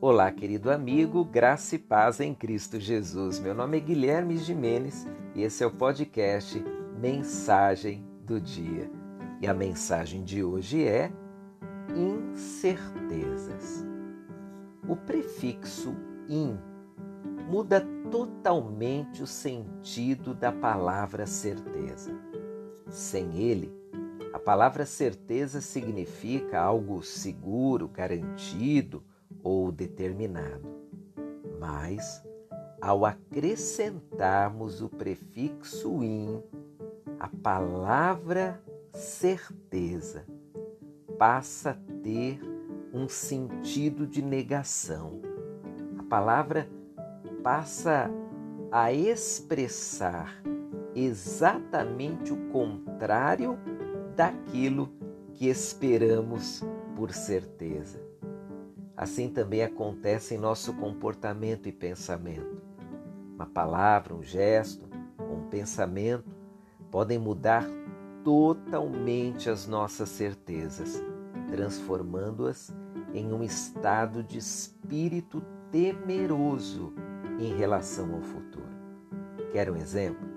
Olá, querido amigo, graça e paz em Cristo Jesus. Meu nome é Guilherme Jimenez e esse é o podcast Mensagem do Dia. E a mensagem de hoje é incertezas. O prefixo in muda totalmente o sentido da palavra certeza. Sem ele, a palavra certeza significa algo seguro, garantido ou determinado. Mas, ao acrescentarmos o prefixo in, a palavra certeza passa a ter um sentido de negação. A palavra passa a expressar exatamente o contrário daquilo que esperamos por certeza. Assim também acontece em nosso comportamento e pensamento. Uma palavra, um gesto, um pensamento podem mudar totalmente as nossas certezas, transformando-as em um estado de espírito temeroso em relação ao futuro. Quer um exemplo?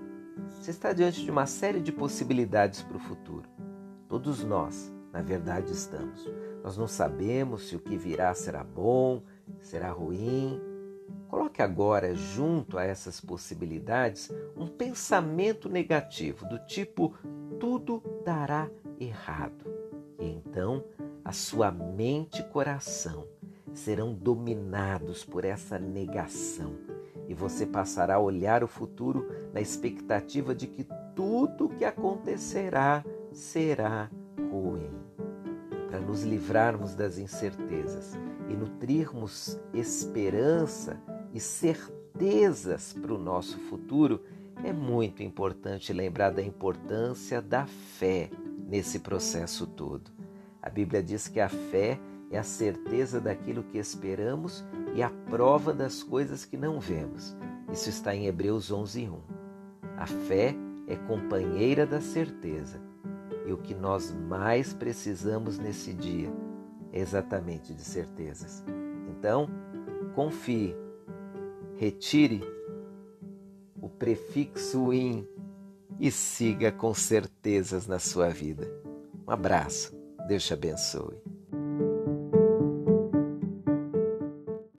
Você está diante de uma série de possibilidades para o futuro. Todos nós, na verdade, estamos. Nós não sabemos se o que virá será bom, será ruim. Coloque agora, junto a essas possibilidades, um pensamento negativo, do tipo: tudo dará errado. E então a sua mente e coração serão dominados por essa negação e você passará a olhar o futuro na expectativa de que tudo o que acontecerá será ruim. Para nos livrarmos das incertezas e nutrirmos esperança e certezas para o nosso futuro, é muito importante lembrar da importância da fé nesse processo todo. A Bíblia diz que a fé é a certeza daquilo que esperamos e a prova das coisas que não vemos. Isso está em Hebreus 11:1. A fé é companheira da certeza e o que nós mais precisamos nesse dia é exatamente de certezas. Então, confie, retire o prefixo in e siga com certezas na sua vida. Um abraço, Deus te abençoe.